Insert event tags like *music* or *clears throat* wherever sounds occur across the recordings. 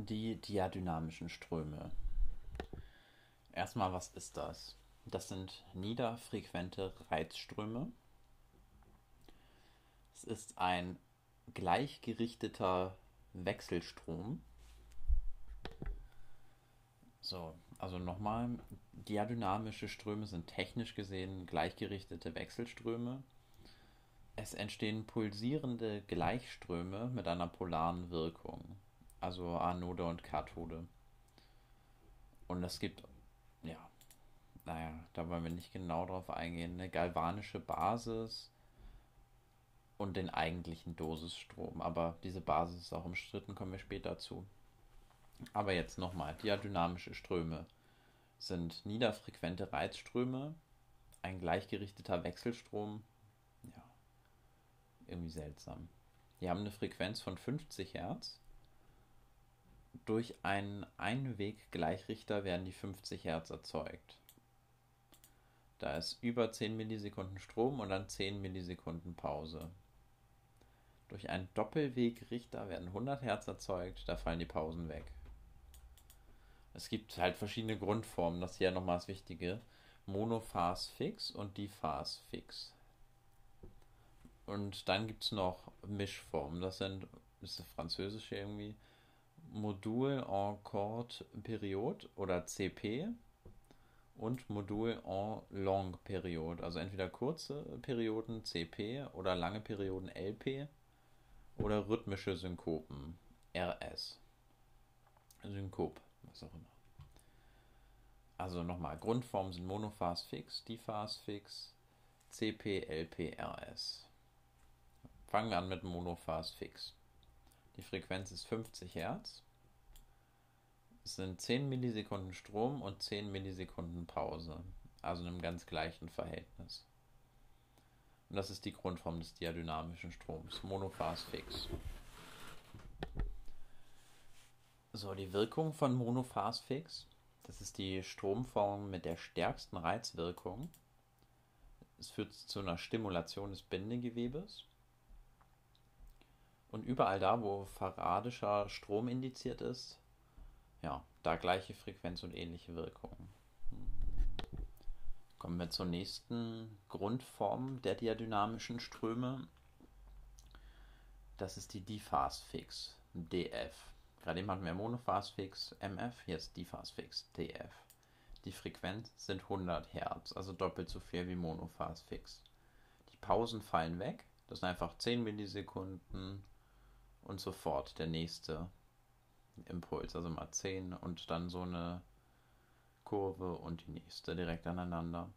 Die diadynamischen Ströme. Erstmal, was ist das? Das sind niederfrequente Reizströme. Es ist ein gleichgerichteter Wechselstrom. So, also nochmal, diadynamische Ströme sind technisch gesehen gleichgerichtete Wechselströme. Es entstehen pulsierende Gleichströme mit einer polaren Wirkung, also Anode und Kathode. Und es gibt, ja, naja, da wollen wir nicht genau drauf eingehen, eine galvanische Basis und den eigentlichen Dosisstrom. Aber diese Basis ist auch umstritten, kommen wir später zu. Aber jetzt nochmal, diadynamische Ströme sind niederfrequente Reizströme, ein gleichgerichteter Wechselstrom, ja, irgendwie seltsam. Die haben eine Frequenz von 50 Hertz. Durch einen Einweg-Gleichrichter werden die 50 Hertz erzeugt. Da ist über 10 Millisekunden Strom und dann 10 Millisekunden Pause. Durch einen Doppelwegrichter werden 100 Hertz erzeugt, da fallen die Pausen weg. Es gibt halt verschiedene Grundformen, das ja nochmal das Wichtige. Monophas fix und Diphas fix. Und dann gibt es noch Mischformen, das sind, das ist französisch irgendwie, Modul en courte période oder CP und Modul en longue période, also entweder kurze Perioden CP oder lange Perioden LP oder rhythmische Synkopen, RS. Synkop, was auch immer. Also nochmal, Grundformen sind Monophas fix, Diphas fix, CP, LP, RS. Fangen wir an mit Monophas fix. Die Frequenz ist 50 Hertz. Es sind 10 Millisekunden Strom und 10 Millisekunden Pause, also in einem ganz gleichen Verhältnis. Und das ist die Grundform des diadynamischen Stroms. Monophas fix. So, die Wirkung von Monophas fix. Das ist die Stromform mit der stärksten Reizwirkung. Es führt zu einer Stimulation des Bindegewebes. Und überall da, wo faradischer Strom indiziert ist, ja, da gleiche Frequenz und ähnliche Wirkung. Kommen wir zur nächsten Grundform der diadynamischen Ströme. Das ist die Diphas-Fix, DF. Gerade eben hatten wir Monophas-Fix, MF, ist Diphas-Fix, DF. Die Frequenz sind 100 Hertz, also doppelt so viel wie Monophas-Fix. Die Pausen fallen weg, das sind einfach 10 Millisekunden und sofort der nächste Impuls, also mal 10 und dann so eine Kurve und die nächste direkt aneinander.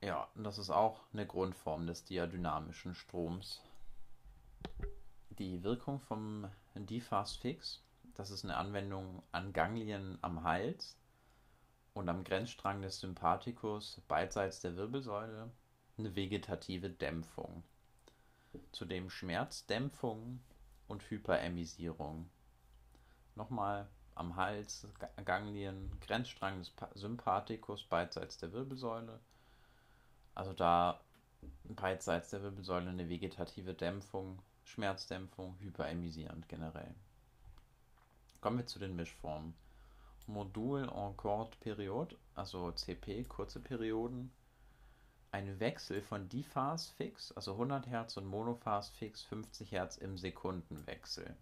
Ja, das ist auch eine Grundform des diadynamischen Stroms. Die Wirkung vom Diphas fix, das ist eine Anwendung an Ganglien am Hals und am Grenzstrang des Sympathikus beidseits der Wirbelsäule, eine vegetative Dämpfung. Zudem Schmerzdämpfung und Hyperemisierung. Nochmal am Hals, Ganglien, Grenzstrang des Sympathikus beidseits der Wirbelsäule. Also da beidseits der Wirbelsäule eine vegetative Dämpfung, Schmerzdämpfung, hyperemisierend generell. Kommen wir zu den Mischformen. Modul en courte Periode, also CP, kurze Perioden. Ein Wechsel von Diphas fix, also 100 Hertz und Monophas fix 50 Hertz im Sekundenwechsel.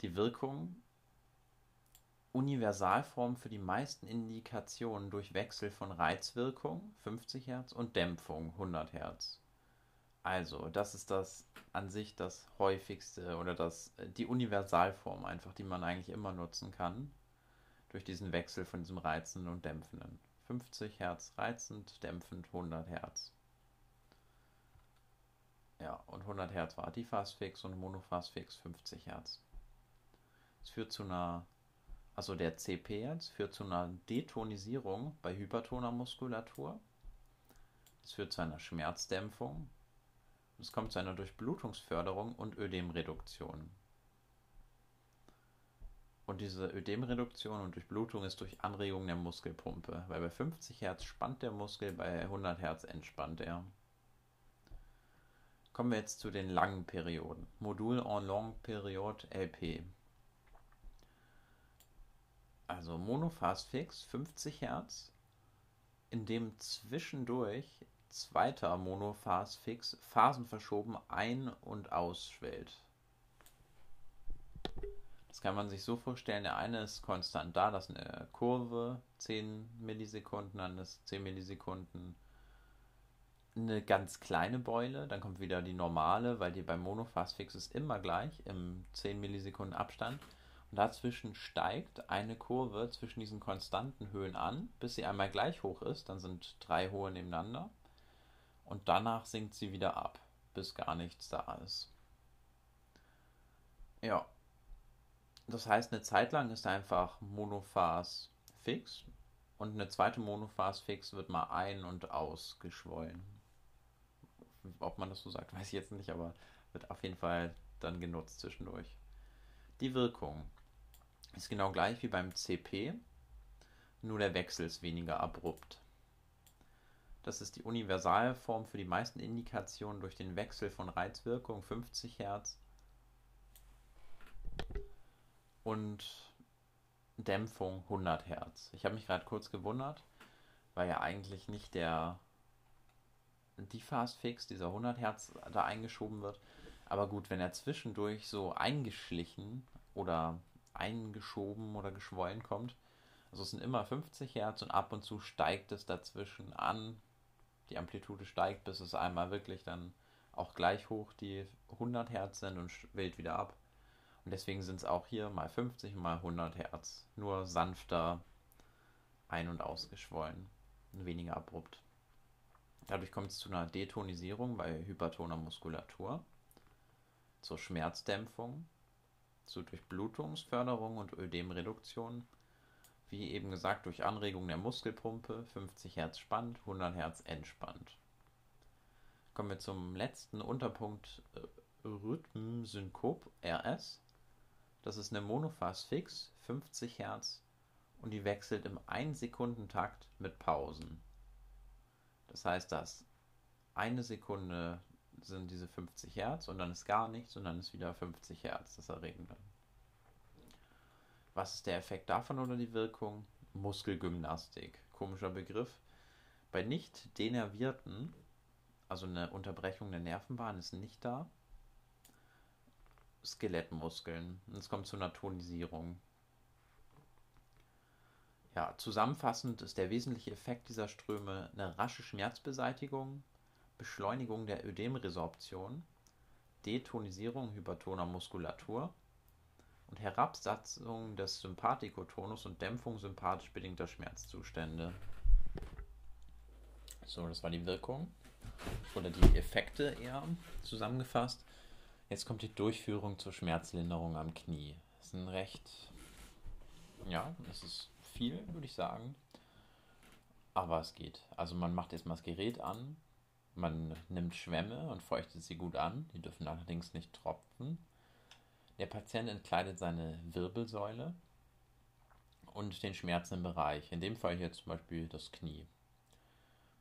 Die Wirkung Universalform für die meisten Indikationen durch Wechsel von Reizwirkung 50 Hertz und Dämpfung 100 Hertz. Also, das ist das an sich das häufigste oder das die Universalform einfach, die man eigentlich immer nutzen kann durch diesen Wechsel von diesem reizenden und dämpfenden. 50 Hertz reizend, dämpfend 100 Hertz. Ja, und 100 Hertz war Diphasfix und Monophasfix 50 Hertz. Es führt zu einer, also der CP jetzt führt zu einer Detonisierung bei hypertoner Muskulatur. Es führt zu einer Schmerzdämpfung. Es kommt zu einer Durchblutungsförderung und Ödemreduktion. Und diese Ödemreduktion und Durchblutung ist durch Anregung der Muskelpumpe, weil bei 50 Hertz spannt der Muskel, bei 100 Hertz entspannt er. Kommen wir jetzt zu den langen Perioden. Modul en longue Periode LP. Also Monophase fix 50 Hertz, in dem zwischendurch zweiter Monophase fix phasenverschoben ein- und ausschwellt. Das kann man sich so vorstellen, der eine ist konstant da, das ist eine Kurve, 10 Millisekunden, dann ist 10 Millisekunden eine ganz kleine Beule, dann kommt wieder die normale, weil die beim Monophase-Fix ist immer gleich im 10 Millisekunden Abstand. Und dazwischen steigt eine Kurve zwischen diesen konstanten Höhen an, bis sie einmal gleich hoch ist. Dann sind drei hohe nebeneinander. Und danach sinkt sie wieder ab, bis gar nichts da ist. Ja. Das heißt, eine Zeit lang ist einfach Monophase fix und eine zweite Monophase fix wird mal ein- und ausgeschwollen ob man das so sagt, weiß ich jetzt nicht, aber wird auf jeden Fall dann genutzt zwischendurch. Die Wirkung ist genau gleich wie beim CP, nur der Wechsel ist weniger abrupt. Das ist die Universalform für die meisten Indikationen durch den Wechsel von Reizwirkung 50 Hertz und Dämpfung 100 Hertz. Ich habe mich gerade kurz gewundert, weil ja eigentlich nicht der die Fast Fix, dieser 100 Hertz, da eingeschoben wird. Aber gut, wenn er zwischendurch so eingeschlichen oder eingeschoben oder geschwollen kommt, also es sind immer 50 Hertz und ab und zu steigt es dazwischen an. Die Amplitude steigt, bis es einmal wirklich dann auch gleich hoch die 100 Hertz sind und wählt wieder ab. Und deswegen sind es auch hier mal 50 mal 100 Hertz. Nur sanfter ein- und ausgeschwollen. Weniger abrupt. Dadurch kommt es zu einer Detonisierung bei hypertoner Muskulatur, zur Schmerzdämpfung, zur Durchblutungsförderung und Ödemreduktion, wie eben gesagt durch Anregung der Muskelpumpe, 50 Hertz spannt, 100 Hertz entspannt. Kommen wir zum letzten Unterpunkt äh, Rhythmsynkop RS. Das ist eine Monophase fix, 50 Hertz und die wechselt im 1-Sekunden-Takt mit Pausen. Das heißt, dass eine Sekunde sind diese 50 Hertz und dann ist gar nichts und dann ist wieder 50 Hertz das Erregende. Was ist der Effekt davon oder die Wirkung? Muskelgymnastik. Komischer Begriff. Bei nicht denervierten, also eine Unterbrechung der Nervenbahn ist nicht da. Skelettmuskeln. Es kommt zu einer Tonisierung. Ja, zusammenfassend ist der wesentliche Effekt dieser Ströme eine rasche Schmerzbeseitigung, Beschleunigung der Ödemresorption, Detonisierung hypertoner Muskulatur und Herabsatzung des Sympathikotonus und Dämpfung sympathisch bedingter Schmerzzustände. So, das war die Wirkung oder die Effekte eher zusammengefasst. Jetzt kommt die Durchführung zur Schmerzlinderung am Knie. Das ist ein recht, ja, das ist viel, würde ich sagen. Aber es geht. Also man macht erstmal das Gerät an, man nimmt Schwämme und feuchtet sie gut an. Die dürfen allerdings nicht tropfen. Der Patient entkleidet seine Wirbelsäule und den schmerzenden Bereich. In dem Fall hier zum Beispiel das Knie.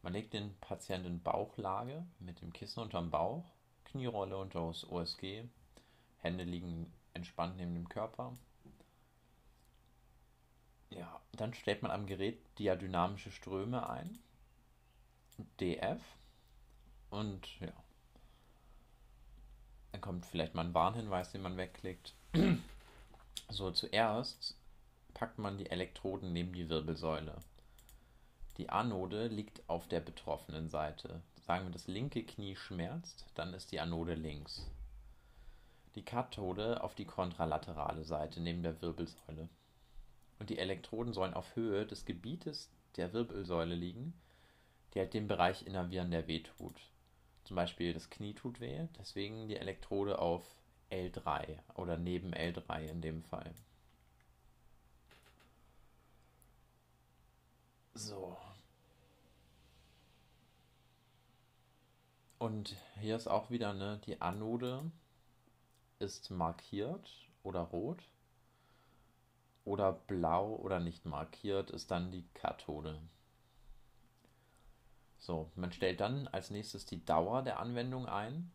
Man legt den Patienten in Bauchlage mit dem Kissen unterm Bauch, Knierolle unter das OSG, Hände liegen entspannt neben dem Körper ja, dann stellt man am Gerät diadynamische Ströme ein. DF. Und ja. Dann kommt vielleicht mal ein Warnhinweis, den man wegklickt. *clears throat* so, zuerst packt man die Elektroden neben die Wirbelsäule. Die Anode liegt auf der betroffenen Seite. Sagen wir, das linke Knie schmerzt, dann ist die Anode links. Die Kathode auf die kontralaterale Seite neben der Wirbelsäule und die Elektroden sollen auf Höhe des Gebietes der Wirbelsäule liegen, die halt den Bereich innervieren, der weh tut. Zum Beispiel das Knie tut weh, deswegen die Elektrode auf L3 oder neben L3 in dem Fall. So. Und hier ist auch wieder ne, die Anode ist markiert oder rot oder blau oder nicht markiert ist dann die Kathode. So, man stellt dann als nächstes die Dauer der Anwendung ein.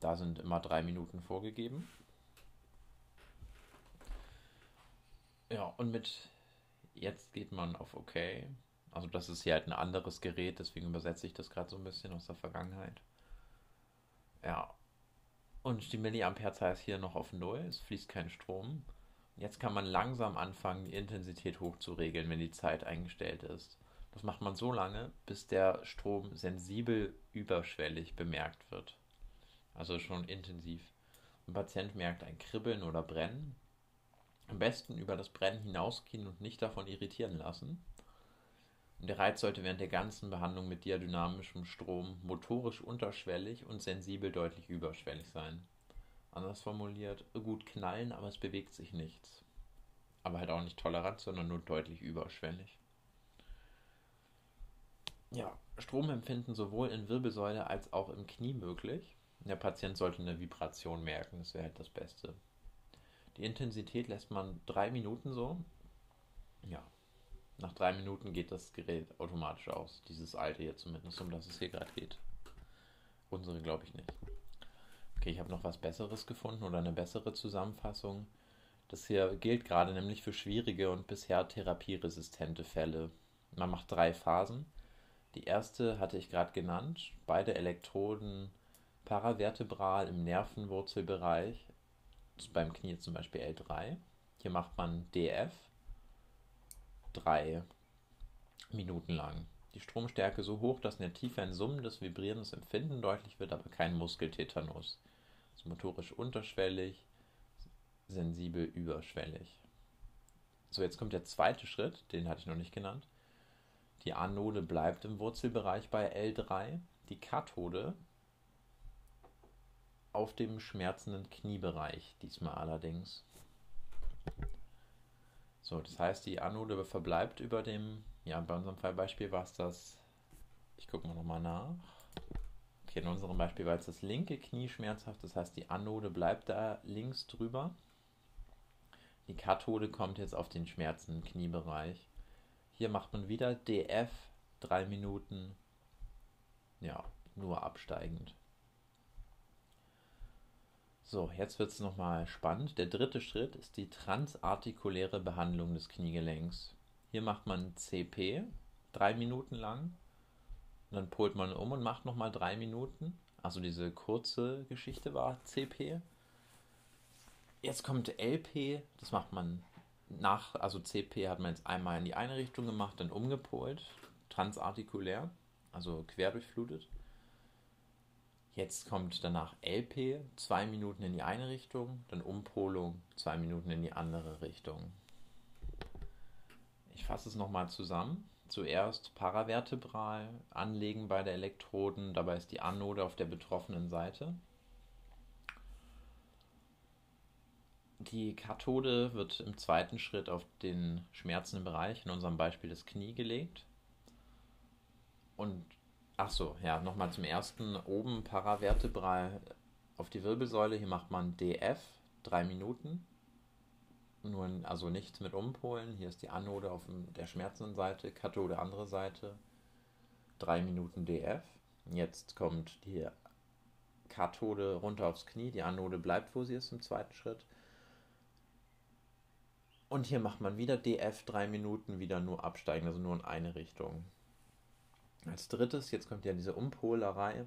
Da sind immer drei Minuten vorgegeben. Ja, und mit jetzt geht man auf OK. Also das ist hier halt ein anderes Gerät, deswegen übersetze ich das gerade so ein bisschen aus der Vergangenheit. Ja. Und die Milliamperezahl ist hier noch auf 0, es fließt kein Strom. Jetzt kann man langsam anfangen, die Intensität hochzuregeln, wenn die Zeit eingestellt ist. Das macht man so lange, bis der Strom sensibel überschwellig bemerkt wird. Also schon intensiv. Ein Patient merkt ein Kribbeln oder Brennen. Am besten über das Brennen hinausgehen und nicht davon irritieren lassen. Und der Reiz sollte während der ganzen Behandlung mit diadynamischem Strom motorisch unterschwellig und sensibel deutlich überschwellig sein. Anders formuliert, gut knallen, aber es bewegt sich nichts. Aber halt auch nicht tolerant, sondern nur deutlich überschwellig. Ja, Stromempfinden sowohl in Wirbelsäule als auch im Knie möglich. Der Patient sollte eine Vibration merken, das wäre halt das Beste. Die Intensität lässt man drei Minuten so. Ja, nach drei Minuten geht das Gerät automatisch aus. Dieses alte hier zumindest, um das es hier gerade geht. Unsere glaube ich nicht. Okay, ich habe noch was Besseres gefunden oder eine bessere Zusammenfassung. Das hier gilt gerade nämlich für schwierige und bisher therapieresistente Fälle. Man macht drei Phasen. Die erste hatte ich gerade genannt. Beide Elektroden paravertebral im Nervenwurzelbereich. Beim Knie zum Beispiel L3. Hier macht man DF drei Minuten lang. Die Stromstärke so hoch, dass in der Tiefe ein summendes, vibrierendes Empfinden deutlich wird, aber kein Muskeltetanus. Also motorisch unterschwellig, sensibel überschwellig. So, jetzt kommt der zweite Schritt, den hatte ich noch nicht genannt. Die Anode bleibt im Wurzelbereich bei L3, die Kathode auf dem schmerzenden Kniebereich, diesmal allerdings. So, das heißt, die Anode verbleibt über dem, ja, bei unserem Fallbeispiel war es das, ich gucke mal nochmal nach. Okay, in unserem Beispiel war jetzt das linke Knie schmerzhaft, das heißt, die Anode bleibt da links drüber. Die Kathode kommt jetzt auf den schmerzenden Kniebereich. Hier macht man wieder DF, drei Minuten, ja, nur absteigend. So, jetzt wird es nochmal spannend. Der dritte Schritt ist die transartikuläre Behandlung des Kniegelenks. Hier macht man CP drei Minuten lang. Dann polt man um und macht nochmal drei Minuten. Also diese kurze Geschichte war CP. Jetzt kommt LP, das macht man nach, also CP hat man jetzt einmal in die eine Richtung gemacht, dann umgepolt, transartikulär, also querdurchflutet. Jetzt kommt danach LP, zwei Minuten in die eine Richtung, dann Umpolung, zwei Minuten in die andere Richtung. Ich fasse es nochmal zusammen. Zuerst paravertebral anlegen bei der Elektroden, dabei ist die Anode auf der betroffenen Seite. Die Kathode wird im zweiten Schritt auf den schmerzenden Bereich, in unserem Beispiel das Knie, gelegt. Und Ach so, ja, nochmal zum ersten. Oben paravertebral auf die Wirbelsäule. Hier macht man DF, drei Minuten. Nur, also nichts mit Umpolen. Hier ist die Anode auf der schmerzenden Seite, Kathode andere Seite. Drei Minuten DF. Jetzt kommt die Kathode runter aufs Knie. Die Anode bleibt, wo sie ist im zweiten Schritt. Und hier macht man wieder DF, drei Minuten, wieder nur absteigen, also nur in eine Richtung. Als drittes, jetzt kommt ja diese Umpolerei,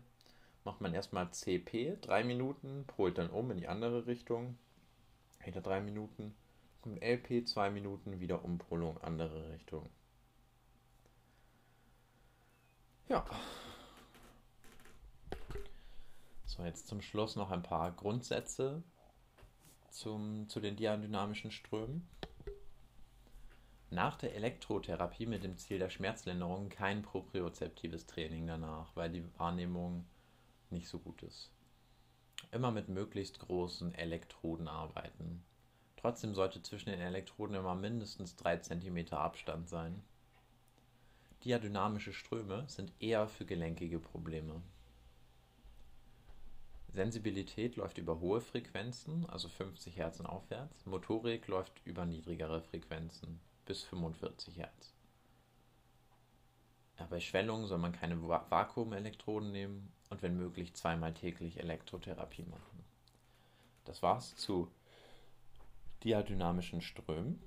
macht man erstmal CP, drei Minuten, polt dann um in die andere Richtung, wieder drei Minuten, kommt LP, zwei Minuten, wieder Umpolung, andere Richtung. Ja. So, jetzt zum Schluss noch ein paar Grundsätze zum, zu den diadynamischen Strömen nach der Elektrotherapie mit dem Ziel der Schmerzlinderung kein propriozeptives Training danach, weil die Wahrnehmung nicht so gut ist. Immer mit möglichst großen Elektroden arbeiten. Trotzdem sollte zwischen den Elektroden immer mindestens 3 cm Abstand sein. Diadynamische Ströme sind eher für gelenkige Probleme. Sensibilität läuft über hohe Frequenzen, also 50 Hertz und aufwärts. Motorik läuft über niedrigere Frequenzen, bis 45 Hertz. Bei Schwellungen soll man keine Vakuumelektroden nehmen und wenn möglich zweimal täglich Elektrotherapie machen. Das war's zu diadynamischen Strömen.